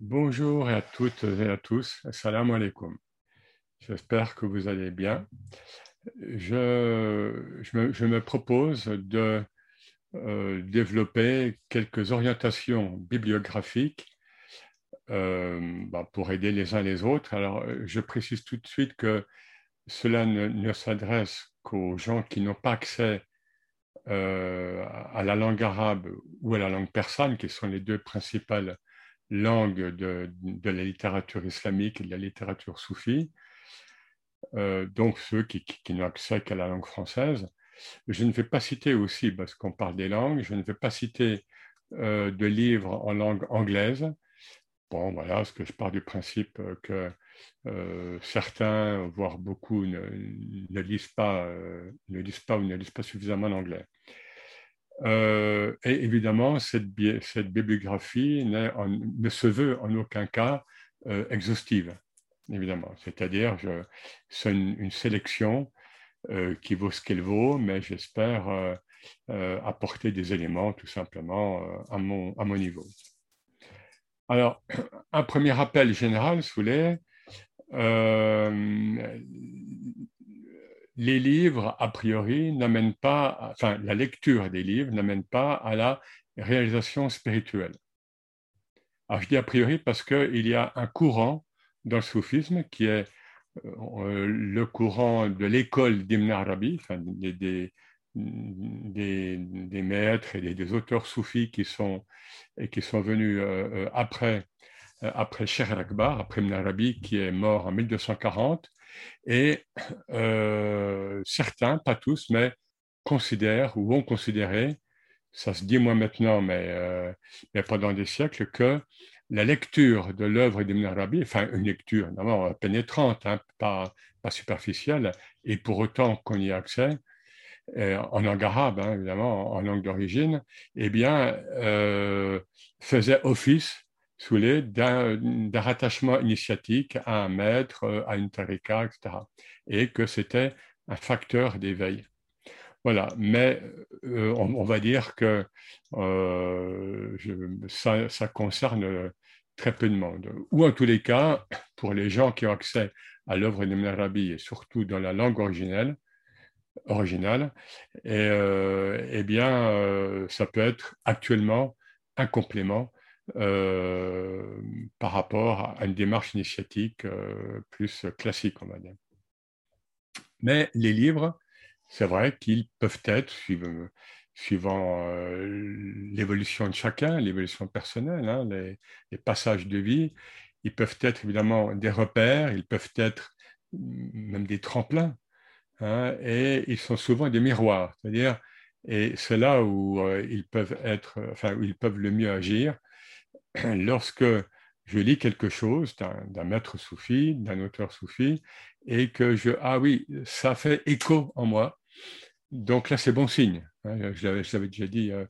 Bonjour à toutes et à tous. Assalamu alaikum. J'espère que vous allez bien. Je, me, propose de euh, développer quelques orientations bibliographiques euh, bah, pour aider les uns les autres. Alors, je précise tout de suite que cela ne, s'adresse qu'aux gens qui n'ont pas accès euh, à la langue arabe ou à la langue persane, qui sont les deux principales langue de, de, la littérature islamique et de la littérature soufie, euh, donc ceux qui, qui, n'ont accès qu'à la langue française. Je ne vais pas citer aussi, parce qu'on parle des langues, je ne vais pas citer euh, de livres en langue anglaise. Bon, voilà, parce que je pars du principe que euh, certains, voire beaucoup, ne, ne lisent pas, ne lisent pas ou ne lisent pas suffisamment l'anglais. Euh, et évidemment, cette, bibliographie ne se veut en aucun cas euh, exhaustive, évidemment. C'est-à-dire, c'est une, sélection euh, qui vaut ce qu'elle vaut, mais j'espère apporter des éléments tout simplement à mon, niveau. Alors, un premier rappel général, sous les les livres, a priori, n'amènent pas, enfin, la lecture des livres n'amène pas à la réalisation spirituelle. Alors, je dis a priori parce qu'il y a un courant dans le soufisme qui est euh, le courant de l'école d'Ibn Arabi, enfin, des, des, maîtres et des, auteurs soufis qui sont, et qui sont venus euh, euh, après, après Sheikh al-Akbar, après Ibn Arabi, qui est mort en 1240, et euh, certains, pas tous, mais considèrent ou ont considéré, ça se dit moi maintenant, mais, euh, mais pendant des siècles, que la lecture de l'œuvre d'Ibn Arabi, enfin une lecture évidemment pénétrante, hein, pas, superficielle, et pour autant qu'on y a accès, euh, en langue arabe, hein, évidemment, en langue d'origine, eh bien, faisait office sous d'un rattachement initiatique à un maître, euh, à une tarika, etc. Et que c'était un facteur d'éveil. Voilà, mais euh, on, va dire que euh, ça, concerne très peu de monde. Ou en tous les cas, pour les gens qui ont accès à l'œuvre de Arabi et surtout dans la langue originelle, originale, et, eh bien, ça peut être actuellement un complément euh, par rapport à une démarche initiatique euh, plus classique, on va dire. Mais les livres, c'est vrai qu'ils peuvent être, suivant, euh, l'évolution de chacun, l'évolution personnelle, hein, les, passages de vie, ils peuvent être évidemment des repères, ils peuvent être même des tremplins, hein, et ils sont souvent des miroirs, c'est-à-dire, et c'est là où ils peuvent être, enfin, où ils peuvent le mieux agir, lorsque je lis quelque chose d'un maître soufi, d'un auteur soufi, et que je, ah oui, ça fait écho en moi, donc là c'est bon signe. Hein, je l'avais déjà dit euh,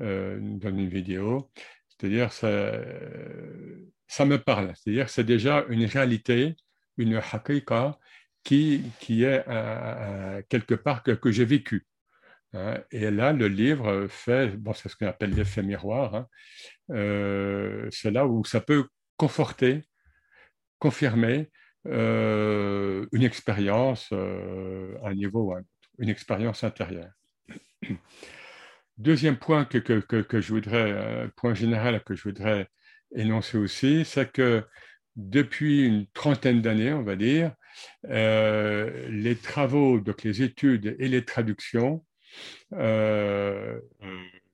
euh, dans une vidéo, c'est-à-dire ça, me parle, c'est-à-dire c'est déjà une réalité, une hakika qui, qui est quelque part que, que j'ai vécu. Hein? Et là, le livre fait, bon, c'est ce qu'on appelle l'effet miroir, hein. euh, c'est là où ça peut conforter, confirmer euh, une expérience euh, à un niveau une expérience intérieure. Deuxième point que, que, que, je voudrais, point général que je voudrais énoncer aussi, c'est que depuis une trentaine d'années, on va dire, les travaux, donc les études et les traductions euh,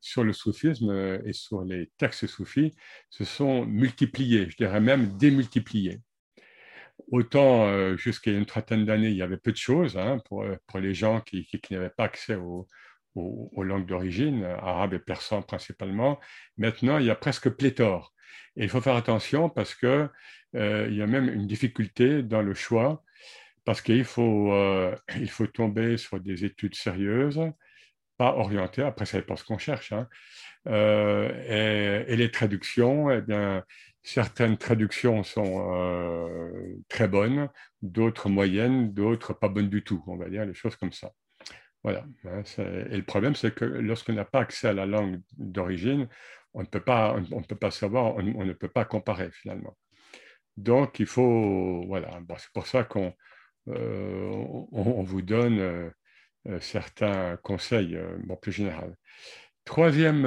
sur le soufisme et sur les textes soufis se sont multipliés, je dirais même démultipliés. Autant euh, jusqu'à une trentaine d'années, il y avait peu de choses hein, pour, les gens qui, n'avaient pas accès aux, langues d'origine, arabe et persan principalement. Maintenant, il y a presque pléthore. Et il faut faire attention parce qu'il euh, y a même une difficulté dans le choix, parce qu'il faut, il faut tomber sur des études sérieuses, orienté, après ça dépend ce qu'on cherche. Hein. Euh, et, les traductions, eh bien, certaines traductions sont euh, très bonnes, d'autres moyennes, d'autres pas bonnes du tout, on va dire, les choses comme ça. Voilà. Hein, et le problème, c'est que lorsqu'on n'a pas accès à la langue d'origine, on ne peut pas, on, ne peut pas savoir, on, ne peut pas comparer finalement. Donc, il faut, voilà, c'est pour ça qu'on on, vous donne certains conseils bon, plus généraux. Troisième,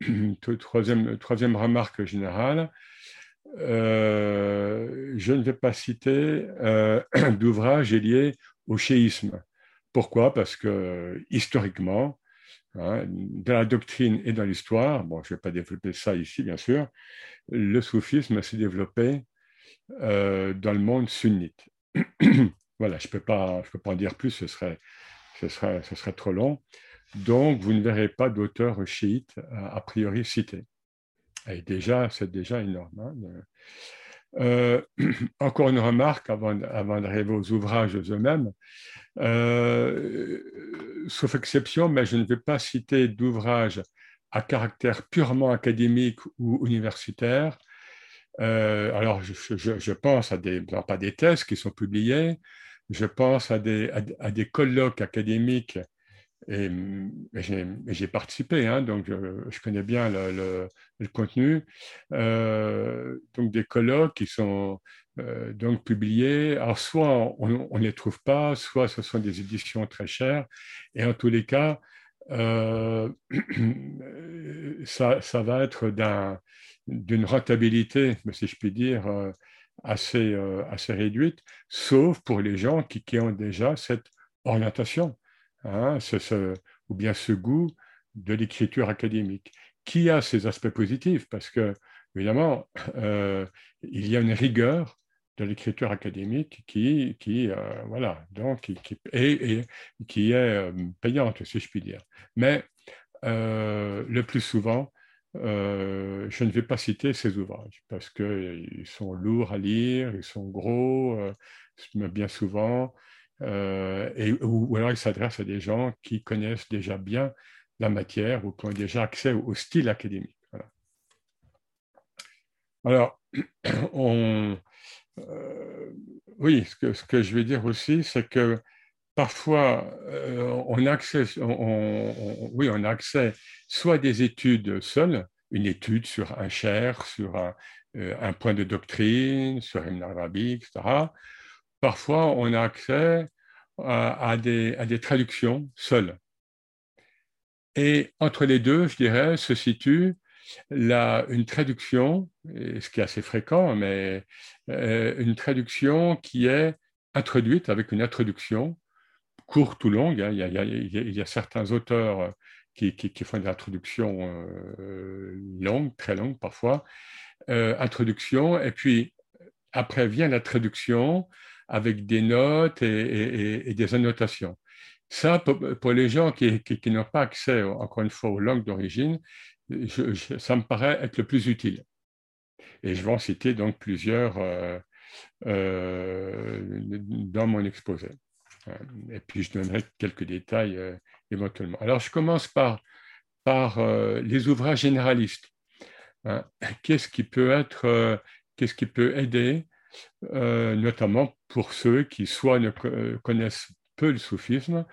troisième, troisième remarque générale, euh, je ne vais pas citer euh, d'ouvrage lié au chéisme. Pourquoi? Parce que historiquement, hein, dans la doctrine et dans l'histoire, bon, je ne vais pas développer ça ici, bien sûr, le soufisme s'est développé euh, dans le monde sunnite. voilà, je ne peux, peux pas en dire plus, ce serait, ce serait, ce trop long. Donc, vous ne verrez pas d'auteur chiite a priori cité. Et déjà, c'est déjà énorme. Hein, euh, encore une remarque avant, avant d'arriver aux ouvrages eux-mêmes. Euh, sauf exception, mais je ne vais pas citer d'ouvrages à caractère purement académique ou universitaire. Euh, alors, je, pense à des, pas des thèses qui sont publiées, je pense à des, à des colloques académiques et, j'ai participé, hein, donc je, connais bien le, contenu. Euh, donc des colloques qui sont euh, donc publiés. Alors soit on ne les trouve pas, soit ce sont des éditions très chères. Et en tous les cas, euh, ça, ça, va être d'une rentabilité, si je puis dire, assez, assez réduite, sauf pour les gens qui, ont déjà cette orientation. Hein, ou bien ce goût de l'écriture académique, qui a ses aspects positifs, parce que, évidemment, euh, il y a une rigueur de l'écriture académique qui, euh, voilà, donc, qui, qui, est, euh, payante, si je puis dire. Mais le plus souvent, je ne vais pas citer ces ouvrages parce qu'ils sont lourds à lire, ils sont gros, bien souvent, euh, et, ou, alors il s'adresse à des gens qui connaissent déjà bien la matière ou qui ont déjà accès au, style académique. Alors, euh, oui, ce que, ce que, je vais dire aussi, c'est que parfois, euh, on, accès, oui, on a accès soit à des études seules, une étude sur un cher, sur un, un point de doctrine, sur Ibn Arabi, etc parfois on a accès à, des, traductions seules. Et entre les deux, je dirais, se situe une traduction, ce qui est assez fréquent, mais euh, une traduction qui est introduite avec une introduction courte ou longue. Hein. Il, y a, certains auteurs qui, font des introductions euh, longues, très longues parfois. Euh, introduction, et puis après vient la traduction avec des notes et, des annotations. Ça, pour, les gens qui, n'ont pas accès, encore une fois, aux langues d'origine, ça me paraît être le plus utile. Et je vais en citer donc plusieurs euh, euh, dans mon exposé. Et puis je donnerai quelques détails euh, éventuellement. Alors je commence par, par les ouvrages généralistes. Hein. Qu'est-ce qui peut être, qu'est-ce qui peut aider euh, notamment pour ceux qui soit ne euh, connaissent peu le soufisme,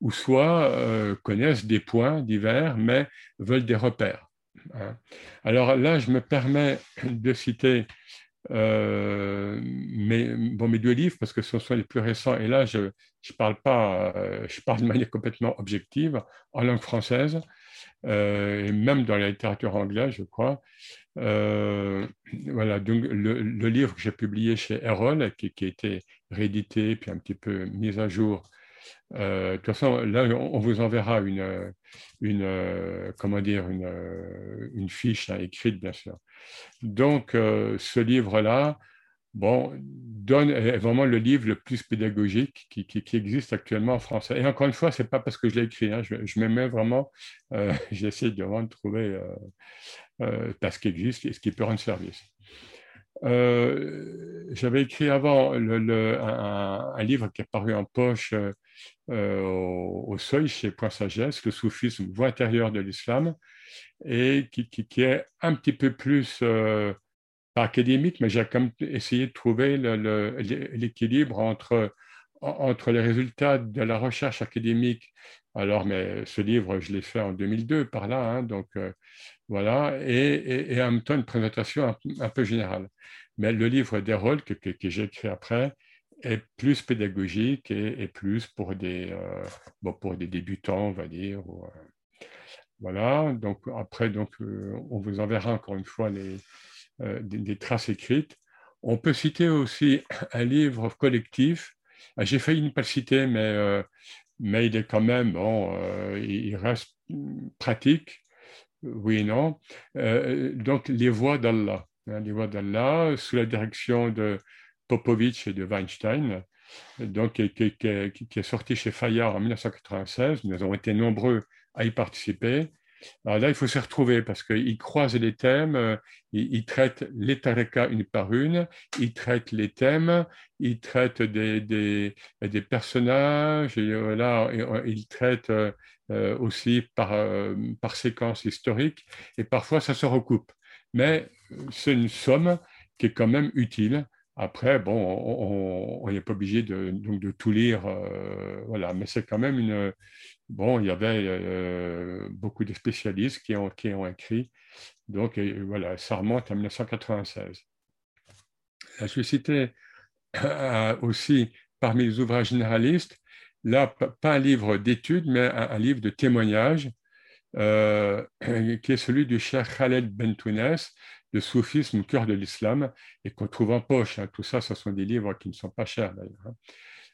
ou soit euh, connaissent des points divers, mais veulent des repères. Hein. Alors là, je me permets de citer mes, bon, mes deux livres, parce que ce sont les plus récents, et là, je ne parle pas, je parle de manière complètement objective, en langue française, et même dans la littérature anglaise, je crois. Euh, voilà, donc le, livre que j'ai publié chez Erol, qui, qui, a été réédité puis un petit peu mis à jour. Euh, de toute façon, là, on, vous enverra une, une comment dire, une, une fiche écrite, bien sûr. Donc, euh, ce livre-là, bon, donne est vraiment le livre le plus pédagogique qui, qui, existe actuellement en français. Et encore une fois, c'est pas parce que je l'ai écrit, hein, je, je mets vraiment, euh, j'essaie de vraiment trouver euh, parce qu'il existe et ce qui peut rendre service. Euh, j'avais écrit avant un, livre qui est paru en poche euh, au, seuil chez Point Sagesse, le soufisme, voie intérieure de l'islam, et qui, qui, est un petit peu plus, pas académique, mais j'ai quand même essayé de trouver l'équilibre entre, entre les résultats de la recherche académique. Alors, mais ce livre, je l'ai fait en 2002 par là, hein, donc voilà, et, en même temps une présentation un, peu générale. Mais le livre d'Herold que, que, j'ai écrit après est plus pédagogique et, plus pour des, bon, pour des débutants, on va dire. voilà, donc après, donc, on vous enverra encore une fois les, des, traces écrites. On peut citer aussi un livre collectif. Ah, j'ai failli ne pas le citer, mais, euh, mais il est quand même, bon, euh, il reste pratique, oui et non. Euh, donc, Les Voix d'Allah. Hein, les Voix d'Allah, sous la direction de Popovitch et de Weinstein, donc, qui, est sorti chez Fayard en 1996. Nous avons été nombreux à y participer. Là, il faut se retrouver parce qu'il croise les thèmes, euh, il, traite les tarikas une par une, il traite les thèmes, il traite des, des, personnages, et euh, traite euh, aussi par, par séquence historique, et parfois ça se recoupe. Mais c'est une somme qui est quand même utile. Après, bon, on n'est pas obligé de, tout lire, voilà, mais c'est quand même une, bon, il y avait euh, beaucoup de spécialistes qui ont, écrit. Donc, voilà, ça remonte à 1996. je vais citer euh, aussi parmi les ouvrages généralistes, là, pas un livre d'études, mais un, livre de témoignages, euh, qui est celui du cher Khaled Bentounes, Le soufisme cœur de l'islam, et qu'on trouve en poche. Hein. Tout ça, ce sont des livres qui ne sont pas chers d'ailleurs. Hein.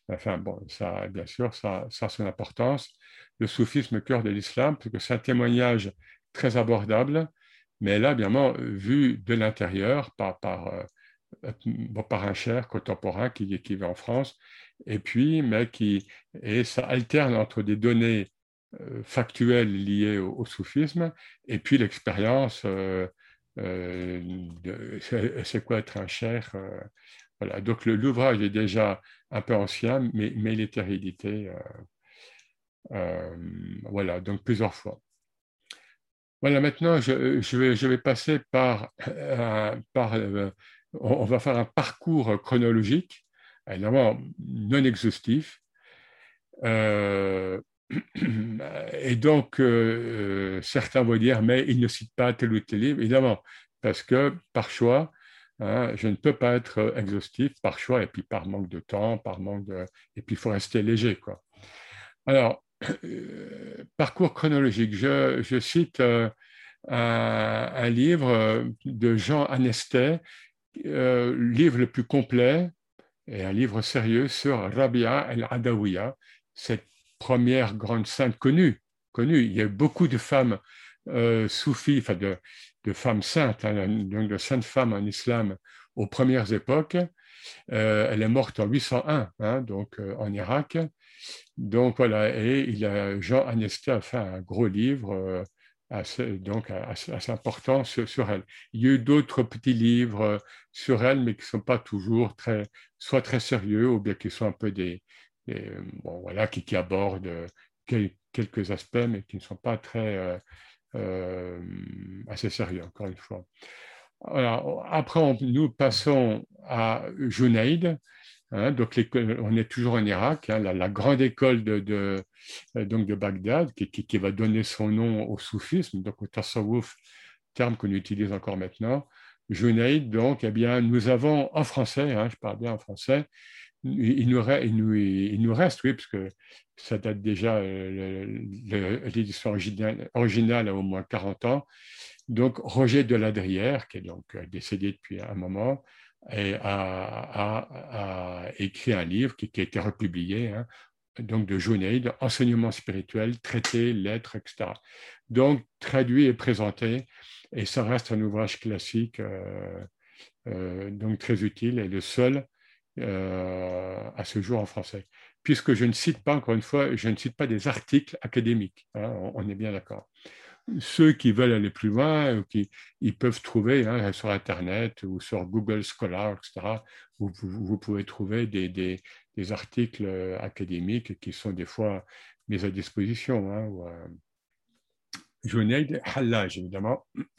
Enfin, bon, ça, bien sûr, ça, a son importance. Le soufisme, cœur de l'islam, parce que c'est un témoignage très abordable, mais là, bien évidemment, vu de l'intérieur, par, par, euh, un cher contemporain qui, qui vit en France, et puis, mais qui, et ça alterne entre des données euh, factuelles liées au, soufisme, et puis l'expérience euh, c'est quoi être un cher voilà, donc l'ouvrage est déjà un peu ancien, mais, il est réédité. Euh, euh, voilà, donc plusieurs fois. Voilà, maintenant, je, vais, passer par, euh, par on va faire un parcours chronologique, évidemment non exhaustif. Et donc, certains vont dire, mais il ne cite pas tel ou tel livre, évidemment, parce que par choix, Hein, je ne peux pas être euh, exhaustif par choix et puis par manque de temps, par manque et puis il faut rester léger. Quoi. Alors, euh, parcours chronologique, je, cite euh, un, livre de Jean Anestet, livre le plus complet et un livre sérieux sur Rabia el-Adawiya, cette première grande sainte connue. connue. Il y a beaucoup de femmes soufis, enfin de, femmes saintes, hein, donc de saintes femmes en islam aux premières époques. Euh, elle est morte en 801, hein, donc euh, en Irak. Donc voilà, et il a, Jean Anesté a fait un gros livre euh, assez, donc assez, important sur, elle. Il y a eu d'autres petits livres sur elle, mais qui ne sont pas toujours très, soit très sérieux ou bien qui sont un peu des, bon voilà, qui, qui abordent quelques aspects, mais qui ne sont pas très euh, assez sérieux, encore une fois. après, nous passons à Junaid. Hein, donc, on est toujours en Irak, hein, la, grande école de, euh, donc de Bagdad, qui, qui, va donner son nom au soufisme, donc au tasawwuf, terme qu'on utilise encore maintenant. Junaid, donc, eh bien, nous avons en français, hein, je parle bien en français, il nous, reste, oui, parce que ça date déjà, euh, l'édition originale, a au moins 40 ans. Donc, Roger de Ladrière, qui est donc euh, décédé depuis un moment, a, écrit un livre qui, a été republié, hein, donc de Junaid, enseignement spirituel, traité, lettres, etc. Donc, traduit et présenté, et ça reste un ouvrage classique, euh, donc très utile, et le seul euh, à ce jour en français. Puisque je ne cite pas, encore une fois, je ne cite pas des articles académiques, hein, on, est bien d'accord. Ceux qui veulent aller plus loin, qui, ils peuvent trouver hein, sur Internet ou sur Google Scholar, etc., vous, vous, pouvez trouver des, articles euh, académiques qui sont des fois mis à disposition. Hein, euh, évidemment.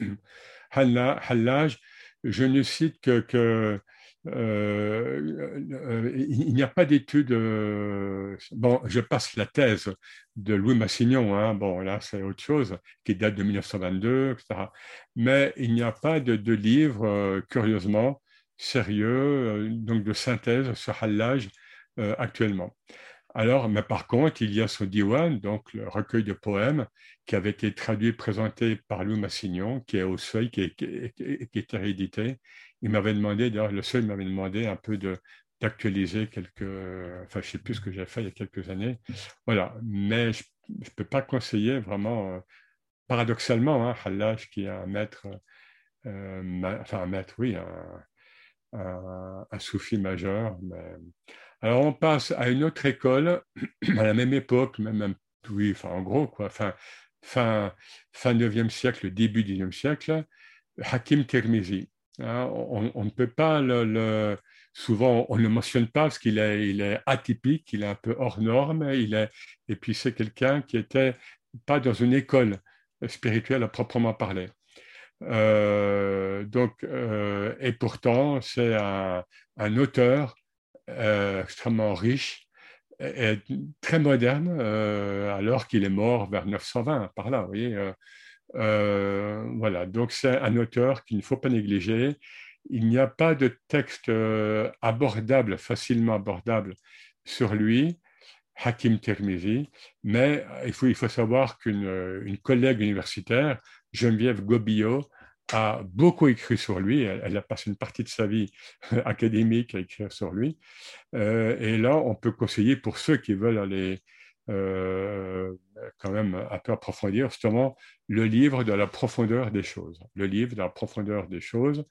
Je ne cite que il n'y a pas d'études. bon, je passe la thèse de Louis Massignon, hein, bon, là, c'est autre chose, qui date de 1922, etc. Mais il n'y a pas de, livre, curieusement, sérieux, donc de synthèse sur Hallaj actuellement. Alors, mais par contre, il y a ce diwan, donc le recueil de poèmes, qui avait été traduit et présenté par Louis Massignon, qui est au seuil, qui est, qui, est réédité. Il m'avait demandé, d'ailleurs, le seuil m'avait demandé un peu de, d'actualiser quelques, enfin, je ne sais plus ce que j'ai fait il y a quelques années. Voilà, mais je ne peux pas conseiller vraiment, euh, paradoxalement, hein, qui est un maître, euh, enfin, un maître, oui, un, soufi majeur, mais alors on passe à une autre école, à la même époque, même, oui, enfin en gros, quoi, fin, fin, fin 9e siècle, début 10e siècle, Hakim Tirmizi. Hein, on, ne peut pas le, souvent on ne mentionne pas parce qu'il est, atypique, il est un peu hors norme, il est, et puis c'est quelqu'un qui était pas dans une école spirituelle à proprement parler. Euh, donc, euh, et pourtant, c'est un, auteur euh, extrêmement riche et, très moderne, alors qu'il est mort vers 920, par là, vous voyez. Euh, voilà, donc c'est un auteur qu'il ne faut pas négliger. Il n'y a pas de texte abordable, facilement abordable sur lui, Hakim Tirmizi, mais il faut, il faut savoir qu'une collègue universitaire, Geneviève Gobillot, a beaucoup écrit sur lui. Elle, a passé une partie de sa vie académique à écrire sur lui. Euh, et là, on peut conseiller pour ceux qui veulent aller euh, quand même un peu approfondir justement le livre de la profondeur des choses. Le livre de la profondeur des choses.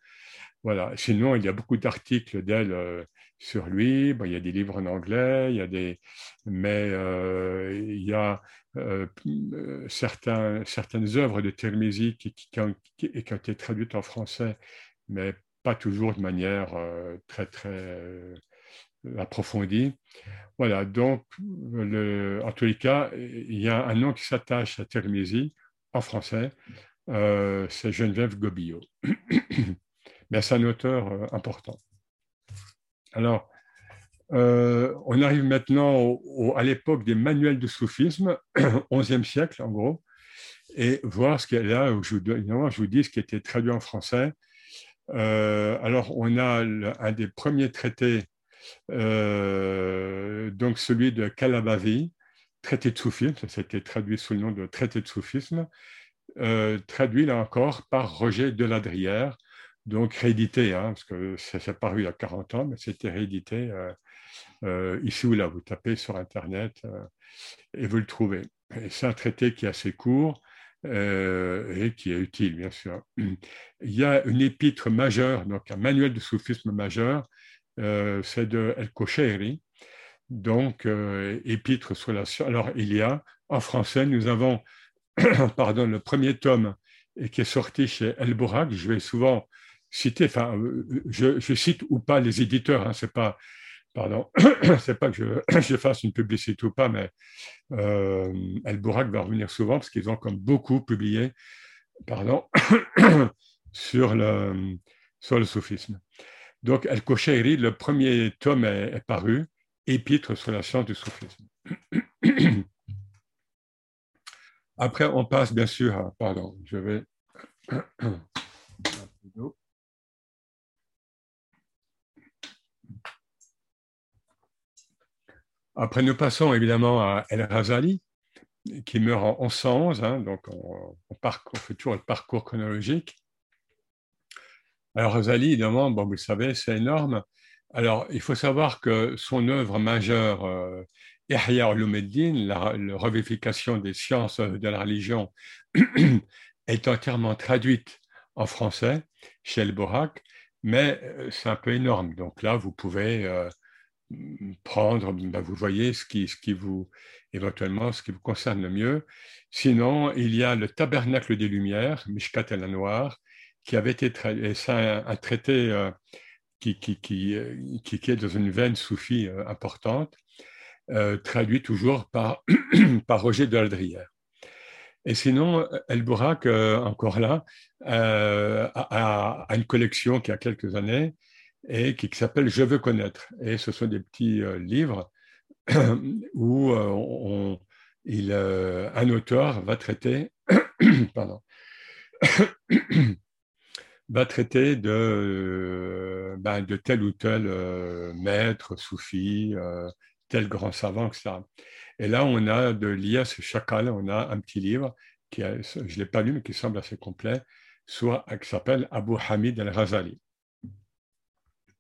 Voilà. Sinon, il y a beaucoup d'articles d'elle euh, sur lui. il y a des livres en anglais, il y a des, mais il y a euh, euh, certains, certaines œuvres de Tirmizi qui, qui, ont, été traduites en français, mais pas toujours de manière euh, très, très approfondie. Voilà, donc, le, en tous les cas, il y a un nom qui s'attache à Tirmizi en français, c'est Geneviève Gobillot. mais c'est un auteur important. Alors, euh, on arrive maintenant à l'époque des manuels de soufisme, 11e siècle en gros, et voir ce qu'il y a là, je, je vous dis ce qui été traduit en français. Euh, alors, on a un des premiers traités, euh, donc celui de Calabavi, traité de soufisme, ça a été traduit sous le nom de traité de soufisme, traduit là encore par Roger Deladrière, donc réédité, hein, parce que ça s'est paru il y a 40 ans, mais c'était réédité euh, ici ou là. Vous tapez sur Internet euh, et vous le trouvez. C'est un traité qui est assez court euh, et qui est utile, bien sûr. Il y a une épître majeure, donc un manuel de soufisme majeur, c'est de El Kosheiri, donc épître sur la... Alors, il y a, en français, nous avons pardon, le premier tome qui est sorti chez El Bourag. Je vais souvent citer, enfin, je, cite ou pas les éditeurs, hein, c'est pas pardon, c'est pas que je, fasse une publicité ou pas, mais euh, El Bourak va revenir souvent parce qu'ils ont comme beaucoup publié, pardon, sur le, sur le soufisme. Donc, El Kosheiri, le premier tome est, paru, Épître sur la science du soufisme. Après, on passe bien sûr à, pardon, je vais Après, nous passons évidemment à El Razali, qui meurt en 1111, hein, donc on, fait toujours le parcours chronologique. Alors, Razali, évidemment, bon, vous le savez, c'est énorme. Alors, il faut savoir que son œuvre majeure, euh, Ihya la, revivification des sciences de la religion, est entièrement traduite en français chez El Borak, mais euh, c'est un peu énorme. Donc là, vous pouvez euh, prendre, ben, vous voyez ce qui, ce qui vous, éventuellement, ce qui vous concerne le mieux. Sinon, il y a le Tabernacle des Lumières, Mishkat el Noir, qui avait été traité, c'est un, traité euh, qui, qui, est dans une veine soufie euh, importante, euh, traduit toujours par, par Roger de Aldrière. Et sinon, El Bourak, encore là, a, une collection qui a quelques années, et qui, s'appelle Je veux connaître. Et ce sont des petits livres où un auteur va traiter, pardon, va traiter de, ben, de tel ou tel maître, soufi, tel grand savant, etc. Et là, on a de l'IS Chakal, on a un petit livre, qui je ne l'ai pas lu, mais qui semble assez complet, soit, qui s'appelle Abu Hamid al-Ghazali.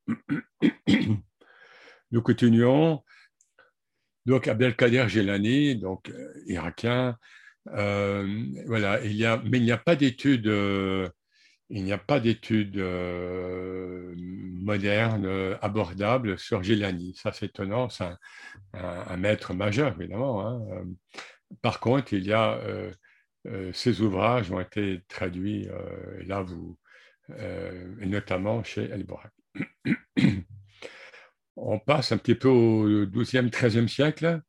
Nous continuons. Donc, Abdelkader Jelani, donc euh, irakien, euh, voilà, il y a, mais il n'y a pas d'études euh, il n'y a pas d'études euh, modernes euh, abordables sur Gilani. Ça, c'est étonnant. C'est un, maître majeur, évidemment. Hein. Euh, par contre, il y a ces ouvrages ont été traduits, là, vous, et notamment chez El Borak. on passe un petit peu au XIIe, XIIIe siècle.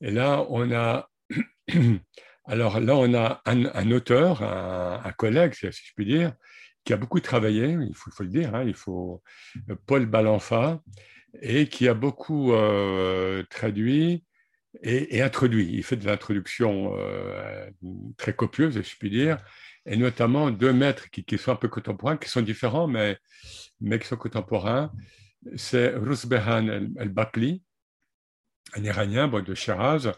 Et là, on a Alors là, on a un, auteur, un, collègue, si je puis dire, qui a beaucoup travaillé, il faut, le dire, hein, il faut euh, Paul Balanfa, et qui a beaucoup euh, traduit et, introduit. Il fait de l'introduction euh, très copieuse, si je puis dire, et notamment deux maîtres qui, sont un peu contemporains, qui sont différents, mais, mais qui sont contemporains. C'est Rusbehan el-Bakli, un Iranien de Shiraz,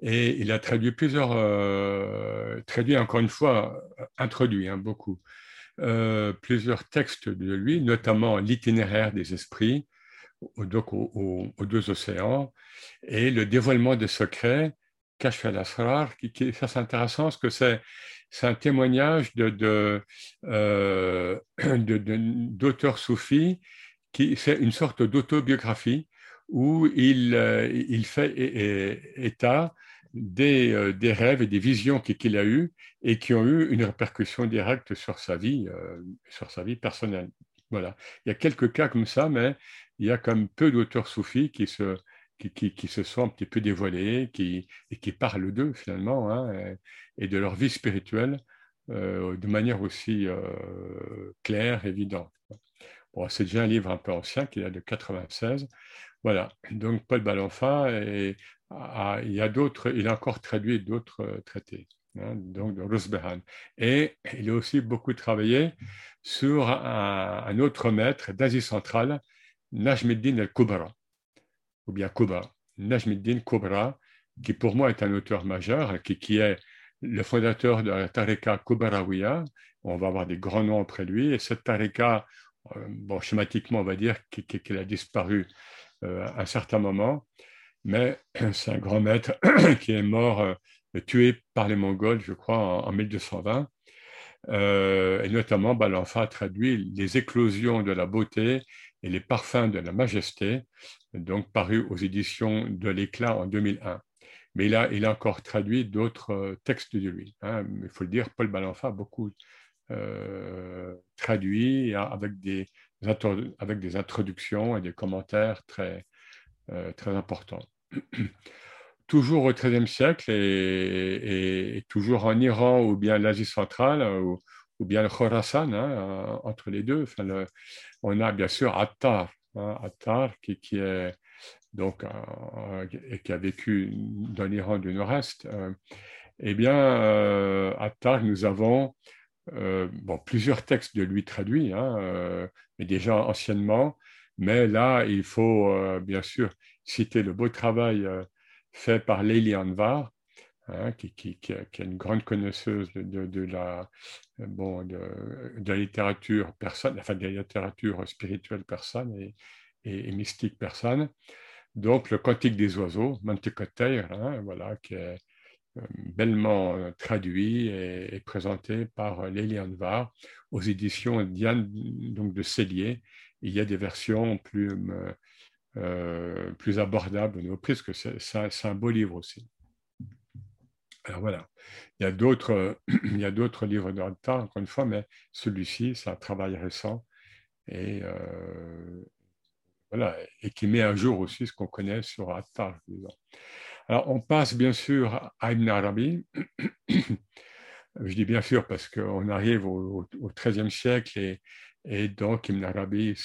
et il a traduit plusieurs, euh, traduit encore une fois, euh, introduit hein, beaucoup, euh, plusieurs textes de lui, notamment l'itinéraire des esprits, donc aux, deux océans, et le dévoilement des secrets, Kashf al-Asrar, qui, qui, ça c'est intéressant parce que c'est, un témoignage de, euh, d'auteurs soufis, qui, c'est une sorte d'autobiographie où il fait état des, des, rêves et des visions qu'il a eues et qui ont eu une répercussion directe sur sa vie, sur sa vie personnelle. Voilà. Il y a quelques cas comme ça, mais il y a comme peu d'auteurs soufis qui se, qui, qui, se sont un petit peu dévoilés qui, et qui parlent d'eux finalement hein, et, de leur vie spirituelle de manière aussi claire, évidente. Bon, c'est déjà un livre un peu ancien qui est de 96. Voilà, donc Paul Balanfa et il a encore traduit d'autres euh, traités, hein, donc de Rusbehan. Et il a aussi beaucoup travaillé sur un, autre maître d'Asie centrale, Najmuddin el-Kubra, ou bien Kubra, Najmuddin Kubra, qui pour moi est un auteur majeur, qui, qui est le fondateur de la Tariqa Kubarawiya. On va avoir des grands noms après lui. Et cette Tariqa, euh, bon, schématiquement, on va dire qu'elle a disparu euh, à un certain moment mais c'est un grand maître qui est mort, euh, tué par les Mongols, je crois, en, 1220. Euh, et notamment, Balanfa a traduit les éclosions de la beauté et les parfums de la majesté, donc paru aux éditions de l'Éclat en 2001. Mais il a, il a encore traduit d'autres euh, textes de lui. Hein. Il faut le dire, Paul Balanfa a beaucoup traduit avec des, avec des introductions et des commentaires très, très importants. toujours au XIIIe siècle et, toujours en Iran ou bien l'Asie centrale ou, bien le Khorasan, hein, entre les deux. Enfin, on a bien sûr Attar, hein, Attar qui, est donc qui a vécu dans l'Iran du Nord-Est. Euh, eh bien, euh, Attar, nous avons euh, bon, plusieurs textes de lui traduits, hein, mais déjà anciennement. Mais là, il faut bien sûr citer le beau travail euh, fait par Leili Anvar, hein, qui, est une grande connaisseuse de, la, bon, de, la littérature persane, enfin de la littérature spirituelle persane et, mystique persane. Donc, le Cantique des oiseaux, Mantecoteir, hein, voilà, qui est euh, bellement euh, traduit et, présenté par Leili Anvar aux éditions Diane donc de Cellier. Il y a des versions plus euh, plus abordable au niveau prix, parce que c'est un beau livre aussi. Alors voilà, il y a d'autres, livres de Attar, encore une fois, mais celui-ci, c'est un travail récent et euh, voilà, et qui met à jour aussi ce qu'on connaît sur Attar. Alors on passe bien sûr à Ibn Arabi. Je dis bien sûr parce qu'on arrive au XIIIe siècle et, Et donc, Ibn Arabi,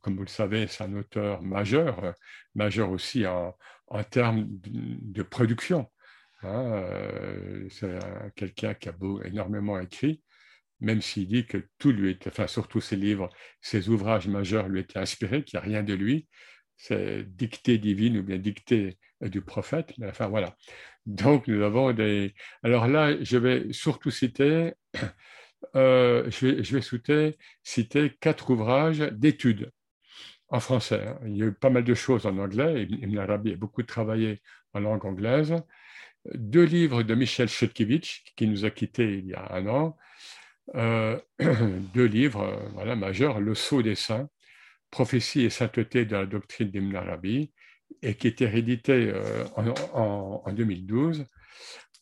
comme vous le savez, c'est un auteur majeur, majeur aussi en, termes de, production. Hein. Euh, c'est quelqu'un qui a énormément écrit, même s'il dit que tout lui est, enfin, surtout ses livres, ses ouvrages majeurs lui étaient inspirés, qu'il n'y a rien de lui. C'est dictée divine ou bien dictée du prophète. Mais enfin, voilà. Donc, nous avons des. Alors là, je vais surtout citer euh, je vais, je citer, quatre ouvrages d'études en français. Hein. Il y a eu pas mal de choses en anglais. Ibn Arabi a beaucoup travaillé en langue anglaise. Deux livres de Michel Chodkiewicz, qui nous a quittés il y a un an. Euh, deux livres euh, majeurs, Le Sceau des Saints, Prophétie et sainteté de la doctrine d'Ibn Arabi, et qui était réédité en, en, 2012.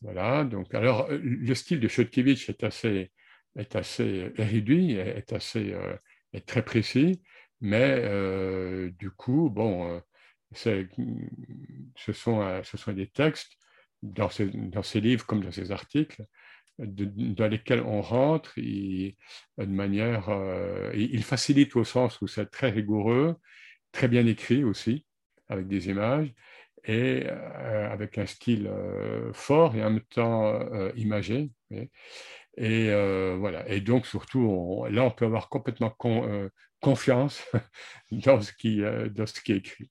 Voilà, donc, alors, le style de Chodkiewicz est assez, est assez réduit, est assez euh, est très précis, mais euh, du coup, bon, euh, ce, sont, ce sont des textes dans ces, dans ces livres comme dans ces articles dans lesquels on rentre de manière, il facilite au sens où c'est très rigoureux, très bien écrit aussi, avec des images, et avec un style fort et en même temps imagé. Euh, voilà. Et donc, surtout, là, on peut avoir complètement euh, confiance dans ce, qui, euh, dans ce qui est écrit.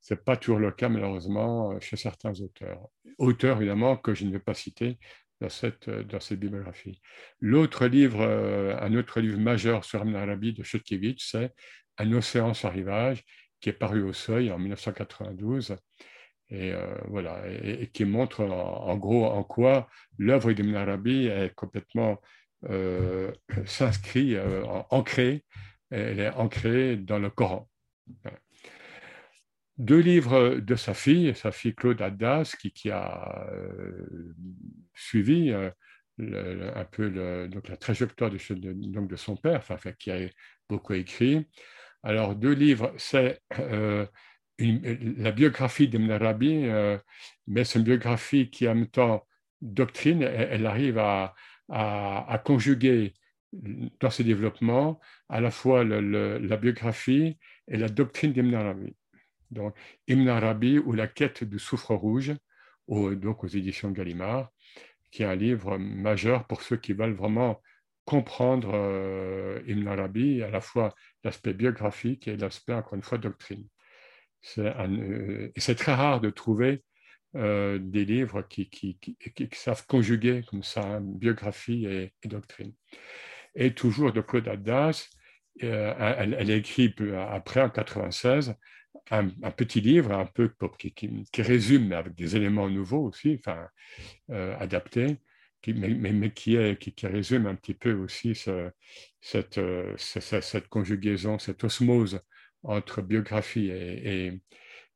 Ce n'est pas toujours le cas, malheureusement, chez certains auteurs. Auteurs, évidemment, que je ne vais pas citer dans cette, dans cette bibliographie. L'autre livre, un autre livre majeur sur Ibn Arabi de Chodkiewicz, c'est Un océan sans rivage, qui est paru au Seuil en 1992 et euh, voilà, et, qui montre en, gros en quoi l'œuvre d'Ibn Arabi est complètement euh, s'inscrit, euh, ancrée, elle est ancrée dans le Coran. Deux livres de sa fille, sa fille Claude Addas, qui, a suivi un peu donc la trajectoire de, de son père, enfin, qui a beaucoup écrit. Alors, deux livres, c'est la biographie d'Ibn Arabi, euh, mais c'est une biographie qui, en même temps, doctrine, elle, arrive à, conjuguer dans ses développements à la fois la biographie et la doctrine d'Ibn Arabi. Donc, Ibn Arabi ou La quête du soufre rouge, donc aux éditions Gallimard, qui est un livre majeur pour ceux qui veulent vraiment comprendre euh, Ibn Arabi, à la fois l'aspect biographique et l'aspect, encore une fois, doctrine. Euh, c'est très rare de trouver euh, des livres qui, savent conjuguer comme ça biographie et, doctrine. Et toujours de Claude Addas, euh, elle, elle, a écrit après, en 96, un, petit livre un peu qui, qui, résume avec des éléments nouveaux aussi, enfin, adaptés, mais, qui, résume un petit peu aussi cette, cette, conjugaison, cette osmose entre biographie et,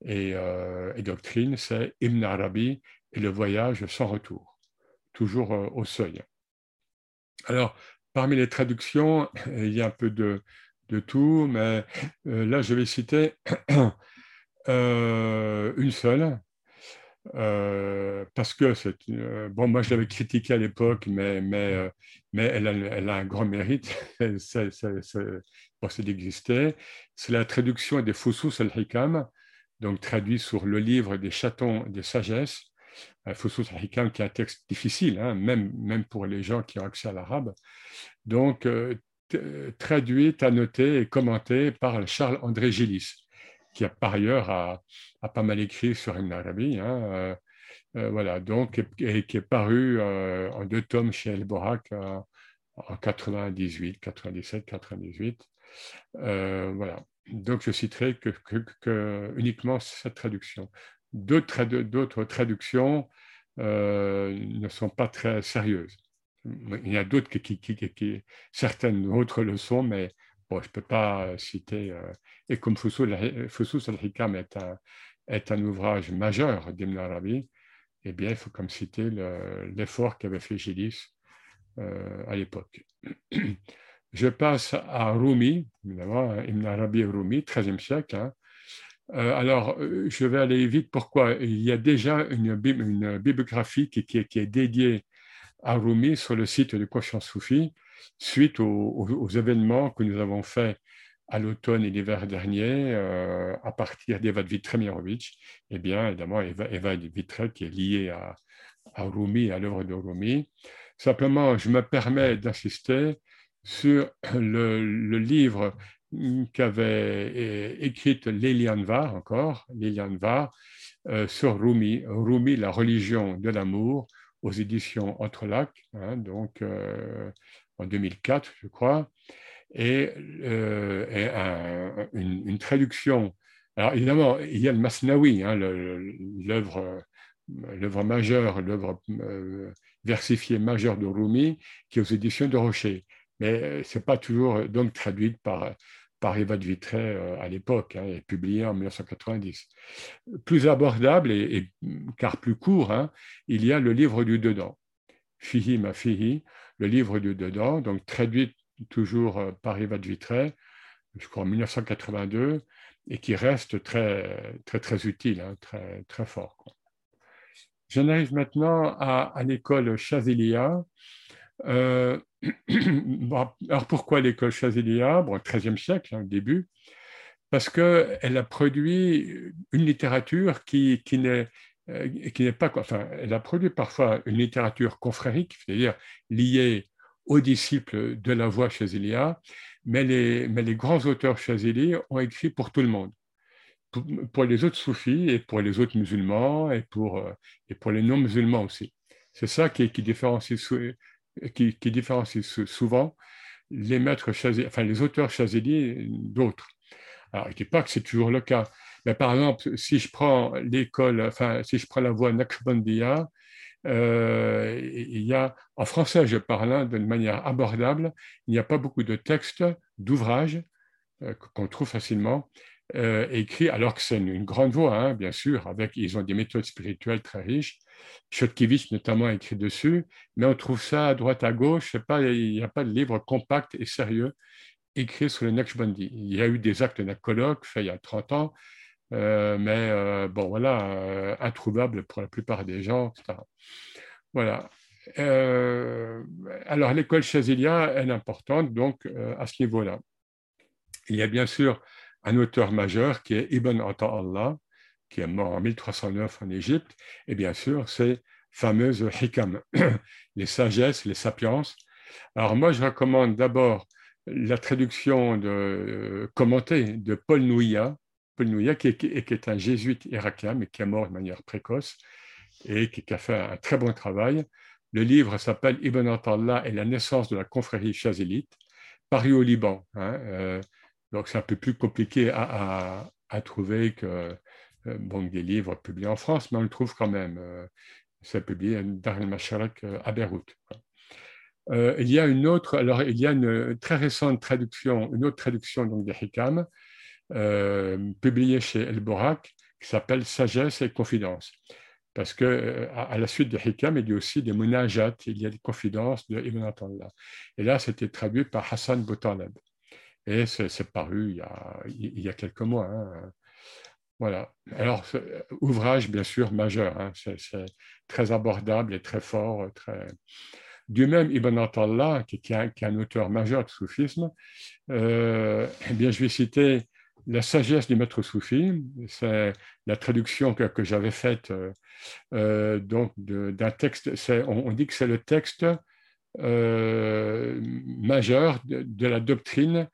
euh, et, doctrine, c'est Ibn Arabi et le voyage sans retour, toujours euh, au seuil. Alors, parmi les traductions, il y a un peu de, tout, mais euh, là, je vais citer une seule, parce que c'est bon, moi je l'avais critiqué à l'époque, mais, mais, mais elle, a, un grand mérite, c'est c'est d'exister. C'est la traduction des Fusus al-Hikam, donc traduit sur le livre des chatons des sagesses. Euh, Fusus al-Hikam qui est un texte difficile, hein, même, même pour les gens qui ont accès à l'arabe. Donc, euh, traduit, annoté et commenté par Charles-André Gillis, qui a par ailleurs a, pas mal écrit sur Ibn Arabi. Hein, euh, voilà, donc, et, qui est paru en deux tomes chez El Borak en 98, 97, 98. Euh, voilà. Donc, je citerai que, uniquement cette traduction. D'autres traductions euh, ne sont pas très sérieuses. Il y a d'autres qui, certaines autres le sont, mais bon, je ne peux pas citer. Euh, et comme Fusus al-Hikam est un, est un ouvrage majeur d'Ibn Arabi, eh bien, il faut comme citer l'effort qu'avait fait Gélis à l'époque. Je passe à Rumi, évidemment, Ibn Arabi Rumi, 13e siècle. Hein. Euh, alors, euh, je vais aller vite. Pourquoi? Il y a déjà une, bibliographie qui, est dédiée à Rumi sur le site de Conscience Soufi. Suite aux, événements que nous avons faits à l'automne et l'hiver dernier, euh, à partir d'Eva Tremirovic, eh bien, évidemment, Eva, Eva qui est liée à, Rumi, à l'œuvre de Rumi. Simplement, je me permets d'insister sur le, livre qu'avait écrit Liliane Var, encore, Liliane Var, euh, sur Rumi, Rumi, la religion de l'amour, aux éditions Entrelac, hein, donc euh, en 2004, je crois, et, euh, une, traduction. Alors évidemment, il y a le Masnawi, hein, l'œuvre l'œuvre majeure, l'œuvre versifiée majeure de Rumi, qui est aux éditions de Rocher. Mais ce n'est pas toujours donc traduite par, par Eva de Vitré à l'époque, hein, et publiée en 1990. Plus abordable, et, car plus court, hein, il y a le livre du dedans, Fihi ma Fihi, le livre du dedans, donc traduit toujours par Eva de Vitré, je crois en 1982, et qui reste très, très, très utile, hein, très, très fort. J'en arrive maintenant à, l'école Chazilia. Euh, alors pourquoi l'école Chazilia Bon, 13e siècle, hein, début, parce qu'elle a produit une littérature qui, qui n'est euh, qui n'est pas, enfin, elle a produit parfois une littérature confrérique, c'est-à-dire liée aux disciples de la voie Chazilia, mais les, grands auteurs Chazili ont écrit pour tout le monde pour, les autres soufis et pour les autres musulmans et pour, euh, et pour les non-musulmans aussi. C'est ça qui, différencie, qui, différencie souvent les maîtres enfin les auteurs chazélis d'autres. Alors, je ne dis pas que c'est toujours le cas, mais par exemple, si je prends l'école, enfin, si je prends la voie Naqshbandiya, euh, il y a, en français, je parle hein, d'une manière abordable, il n'y a pas beaucoup de textes, d'ouvrages euh, qu'on trouve facilement, euh, écrit, alors que c'est une, grande voix, hein, bien sûr, avec, ils ont des méthodes spirituelles très riches. Chotkevich notamment a écrit dessus, mais on trouve ça à droite, à gauche. Il n'y a pas de livre compact et sérieux écrit sur le Naqshbandi. Il y a eu des actes d'un colloque fait il y a 30 ans, euh, mais euh, bon, voilà, introuvable pour la plupart des gens. Voilà. alors, l'école Chazilia est importante, donc, à ce niveau-là. Il y a bien sûr un auteur majeur qui est Ibn Allah, qui est mort en 1309 en Égypte, et bien sûr, ces fameuses hikam, les sagesses, les sapiences. Alors moi, je recommande d'abord la traduction de, euh, commentée de Paul Nouya, Qui, qui est un jésuite irakien, mais qui est mort de manière précoce et qui, a fait un très bon travail. Le livre s'appelle Ibn Allah et la naissance de la confrérie chazélite, paru au Liban. Hein, euh, donc c'est un peu plus compliqué à, trouver que euh, des livres publiés en France, mais on le trouve quand même. Euh, c'est publié dans le Masharak euh, à Beyrouth. il y a une autre, alors il y a une très récente traduction, une autre traduction donc des Hikam, publiée chez El Borak, qui s'appelle Sagesse et Confidence. Parce que à, la suite de Hikam, il y a aussi des munajat, il y a des confidences de Ibn Atallah. Et là, c'était traduit par Hassan Boutaleb. Et c'est paru il y, a, il y, a, quelques mois. Hein. Voilà. Alors, ouvrage, bien sûr, majeur. Hein. C'est très abordable et très fort. Très... Du même Ibn Atallah, qui, est un auteur majeur de soufisme, euh, eh bien, je vais citer La sagesse du maître soufi. C'est la traduction que, j'avais faite euh, euh d'un texte. On, dit que c'est le texte euh, majeur de, la doctrine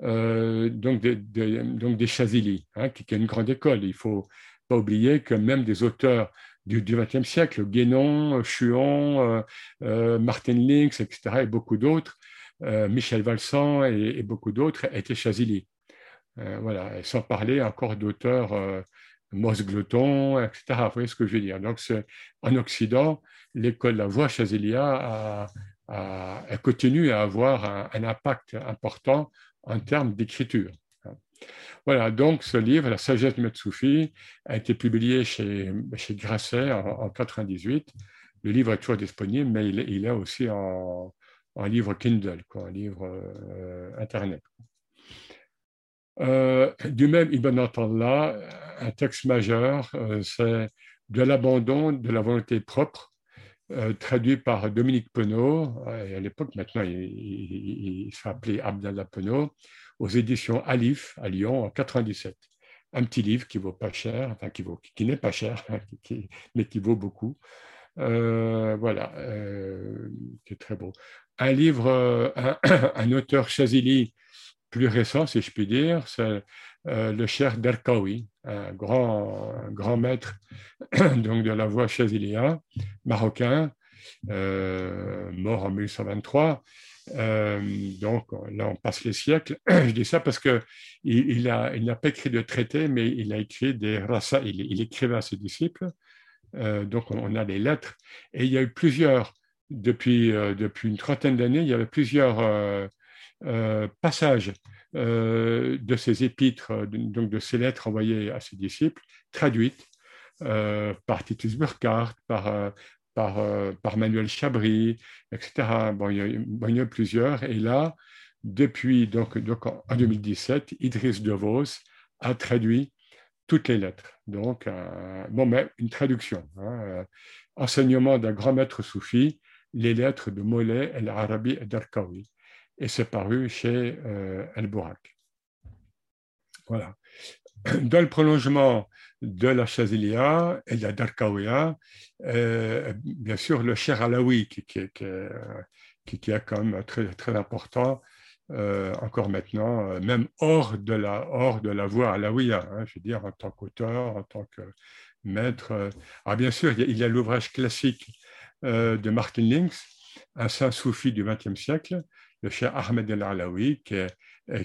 donc, donc des Chazili, hein, qui, est une grande école. Il ne faut pas oublier que même des auteurs du XXe siècle, Guénon, Chuon, Martin Links, etc., et beaucoup d'autres, Michel Valsan et, beaucoup d'autres étaient Chazili. Voilà, et sans parler encore d'auteurs euh, Glotton, etc. Vous voyez ce que je veux dire. Donc, en Occident, l'école La Voix Chazilia a, elle continue à avoir un, impact important en termes d'écriture. Voilà, donc ce livre, La sagesse du Soufi, a été publié chez, chez Grasset en 1998. Le livre est toujours disponible, mais il, est aussi en, livre Kindle, quoi, en livre euh, Internet. Euh, du même Ibn Atallah, un texte majeur, euh, c'est de l'abandon de la volonté propre traduit par Dominique Penaud, et à l'époque maintenant il, s'appelait Abdallah Penaud, aux éditions Alif à Lyon en 97. Un petit livre qui vaut pas cher, enfin qui, qui n'est pas cher, mais qui vaut beaucoup. voilà, qui est très beau. Un livre, un auteur Chazili plus récent, si je puis dire, c'est euh, le cher Derkaoui, un grand, grand maître donc de la voix chazilia, marocain, euh, mort en 1123. Euh, donc là, on passe les siècles. Je dis ça parce qu'il il n'a il pas écrit de traité, mais il a écrit des rasa, il, écrivait à ses disciples. donc on a les lettres. Et il y a eu plusieurs, depuis, depuis une trentaine d'années, il y avait plusieurs passage euh, de ces épîtres, donc de ces lettres envoyées à ses disciples, traduites euh, par Titus Burkhardt, par, par, Manuel Chabry, etc. Bon, il, y a, plusieurs. Et là, depuis donc, donc en 2017, Idriss DeVos a traduit toutes les lettres. Donc, bon, mais une traduction. Hein, enseignement d'un grand maître soufi, les lettres de Mollet, El-Arabi et Darkawi et c'est paru chez euh, El Bourak. Voilà. Dans le prolongement de la Chazilia et de la Darkaouia, euh, bien sûr, le Cher Alaoui, qui, qui, qui, est quand même très, très important, euh, encore maintenant, même hors de la, hors de la voie alaouia, hein, je veux dire, en tant qu'auteur, en tant que maître. Ah, bien sûr, il y a l'ouvrage classique de Martin Links, un saint soufi du XXe siècle, le cher Ahmed El Alaoui, qui est,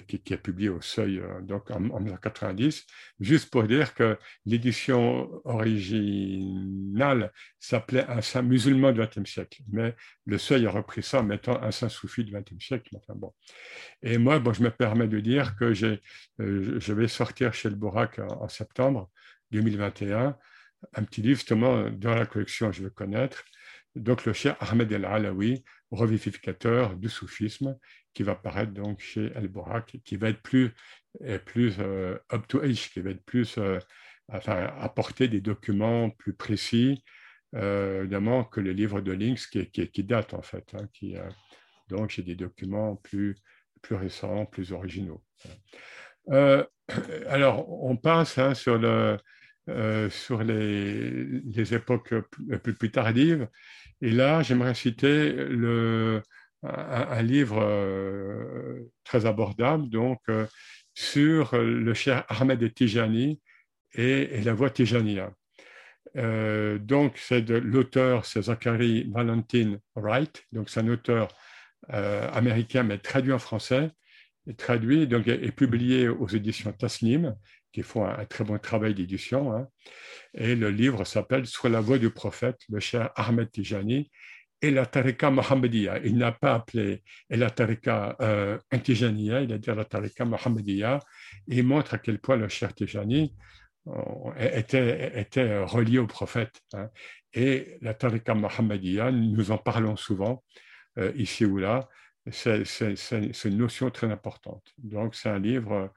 qui, a publié au Seuil euh, donc en, 1990, juste pour dire que l'édition originale s'appelait Un saint musulman du XXe siècle, mais le Seuil a repris ça en mettant Un saint soufi du XXe siècle. Et moi, bon, je me permets de dire que euh, je vais sortir chez le Borac en, septembre 2021 un petit livre justement dans la collection Je veux connaître, donc le cher Ahmed El Alaoui, revivificateur du soufisme, qui va paraître donc chez El Borak, qui va être plus, euh, plus euh, up to age, qui va être plus, euh, enfin, apporter des documents plus précis, évidemment, que le livre de Links qui, qui, date en fait. Hein, qui, donc, j'ai des documents plus, plus récents, plus originaux. alors, on passe hein, sur le, sur les, les époques plus, plus, tardives. Et là, j'aimerais citer un, livre euh, très abordable donc, euh, sur le cher Ahmed Tijani et, la voix Tijania. Euh, donc, c'est de l'auteur, c'est Zachary Valentine Wright, donc c'est un auteur américain mais traduit en français, et traduit donc, et, publié aux éditions Tasnim, qui font un, très bon travail d'édition. Hein. Et le livre s'appelle Sur la voie du prophète, le cher Ahmed Tijani et la Tariqa Mohammedia. Il n'a pas appelé la Tariqa euh, il a dit la Tariqa Mohammedia. Et il montre à quel point le cher Tijani euh, était, était relié au prophète. Hein. Et la Tariqa Mohammedia, nous en parlons souvent, euh, ici ou là, c'est une notion très importante. Donc, c'est un livre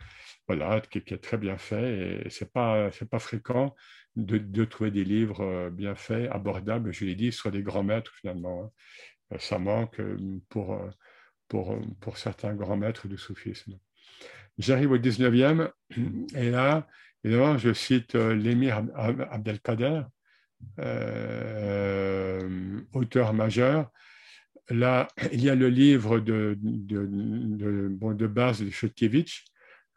voilà, qui, est très bien fait et ce n'est pas, pas fréquent de, trouver des livres euh, bien faits, abordables, je l'ai dit, sur des grands maîtres finalement. Hein. Euh, ça manque euh, pour, pour, pour certains grands maîtres du soufisme. J'arrive au 19e et là, évidemment, je cite l'émir Abdelkader, auteur majeur. Là, il y a le livre de, de, de, base de Chotkevich,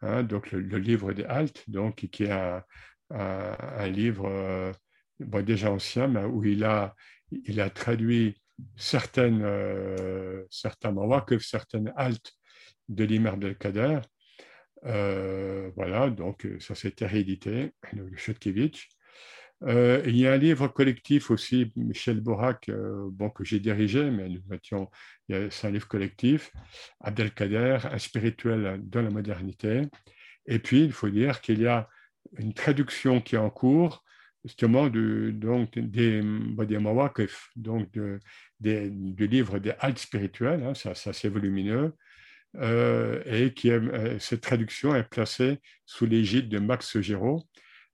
hein, donc le, livre des Haltes, donc, qui est un, livre euh, déjà ancien, mais où il a, il a traduit certaines, euh, certains que certaines haltes de l'Imam del Kader. Euh, voilà, donc ça s'est réédité, de Chotkevich. il y a un livre collectif aussi, Michel Borac, bon, que j'ai dirigé, mais nous mettions, c'est un livre collectif, Abdelkader, un spirituel dans la modernité. Et puis, il faut dire qu'il y a une traduction qui est en cours, justement, de, donc, des, donc de, des, du livre des haltes spirituelles, hein, ça, volumineux, euh, et qui euh, cette traduction est placée sous l'égide de Max Géraud,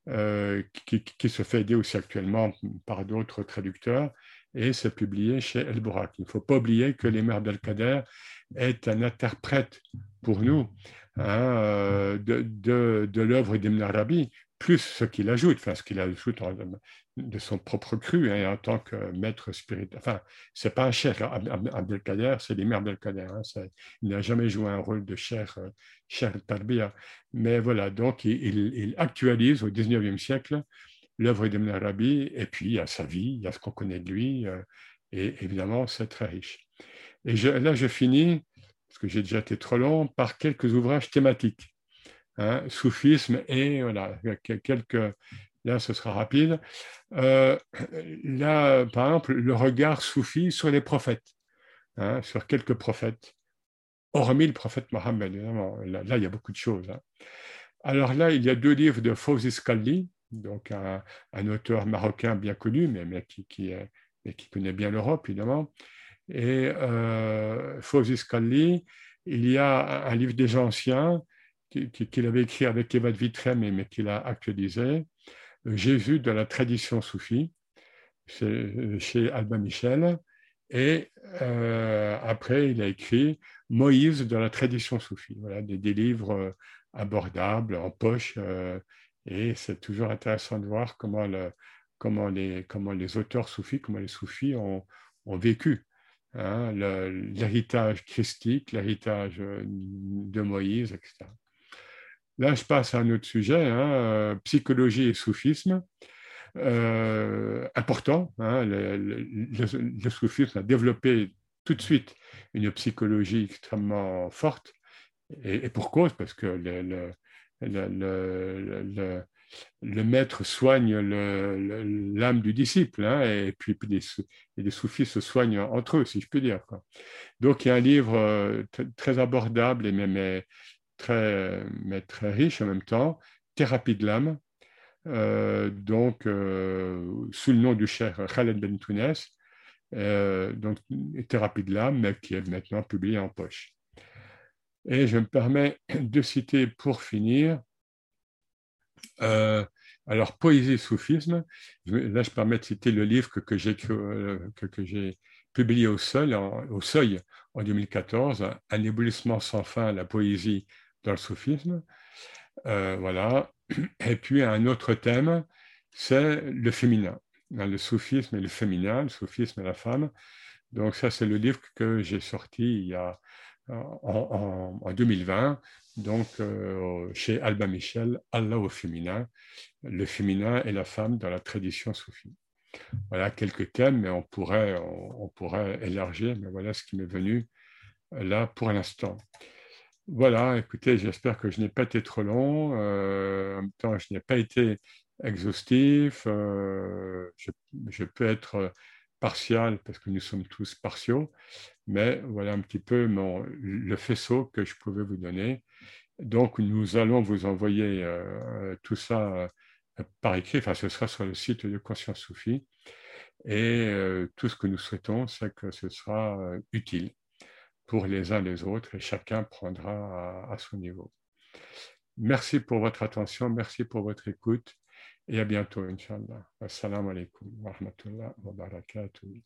euh, qui, se fait aider aussi actuellement par d'autres traducteurs, et c'est publié chez El Borak. Il ne faut pas oublier que l'Émir Abdelkader est un interprète pour nous hein, euh, de, de, de l'œuvre d'Ibn Arabi, plus ce qu'il ajoute, enfin ce qu'il ajoute de son propre cru hein, en tant que maître spirituel. Enfin, c'est pas un cher Abdelkader, c'est l'Émir Abdelkader. Hein, il n'a jamais joué un rôle de cher, euh, cher Tarbia. Mais voilà, donc il, il actualise au 19e siècle l'œuvre d'Ibn Arabi, et puis il y a sa vie, il y a ce qu'on connaît de lui, euh, et évidemment, c'est très riche. Et là, je finis, parce que j'ai déjà été trop long, par quelques ouvrages thématiques. Hein, soufisme et voilà, quelques. Là, ce sera rapide. Euh, là, par exemple, le regard soufi sur les prophètes, hein, sur quelques prophètes, hormis le prophète Mohammed, évidemment. Là, il y a beaucoup de choses. Hein. Alors là, il y a deux livres de Fawzi Skalli, donc un, auteur marocain bien connu, mais, mais qui, qui, qui, connaît bien l'Europe, évidemment. Et euh, Fawzi Skalli, il y a un livre des anciens qu'il avait écrit avec Eva de Vitré, mais, qu'il a actualisé, Jésus de la tradition soufie, chez, Alba Michel. Et euh, après, il a écrit Moïse de la tradition soufie. Voilà, des, livres abordables, en poche, et c'est toujours intéressant de voir comment, le, comment, les, comment les auteurs soufis, comment les soufis ont, vécu hein, l'héritage christique, l'héritage euh, de Moïse, etc. Là, je passe à un autre sujet, hein, euh, psychologie et soufisme. Euh, important, hein, le, soufisme a développé tout de suite une psychologie extrêmement forte, et, pour cause, parce que le, maître soigne l'âme du disciple, hein, et puis, les, soufis se soignent entre eux, si je peux dire. Donc il y a un livre euh, très abordable et même très, mais très riche en même temps, Thérapie de l'âme, euh, donc euh, sous le nom du cher Khaled Ben donc Thérapie de l'âme, qui est maintenant publié en poche. Et je me permets de citer pour finir, euh, alors poésie soufisme, là je permets de citer le livre que, que j'ai euh, que, que publié au, seuil en, au seuil en 2014, Un éblouissement sans fin, la poésie dans le soufisme. Euh, voilà. Et puis un autre thème, c'est le féminin, le soufisme et le féminin, le soufisme et la femme. Donc ça, c'est le livre que j'ai sorti il y a en, 2020, donc euh, chez Alba Michel, Allah au féminin, le féminin et la femme dans la tradition soufie. Voilà quelques thèmes, mais on pourrait, on, pourrait élargir, mais voilà ce qui m'est venu là pour l'instant. Voilà, écoutez, j'espère que je n'ai pas été trop long. Euh, en même temps, je n'ai pas été exhaustif. je, je, peux être partial parce que nous sommes tous partiaux, mais voilà un petit peu mon, le faisceau que je pouvais vous donner. Donc, nous allons vous envoyer euh, tout ça euh, par écrit, enfin, ce sera sur le site de Conscience Soufie. Et euh, tout ce que nous souhaitons, c'est que ce sera utile pour les uns les autres et chacun prendra à, son niveau. Merci pour votre attention, merci pour votre écoute et à bientôt, Inch'Allah. Assalamu alaikum wa rahmatullah wa barakatuh.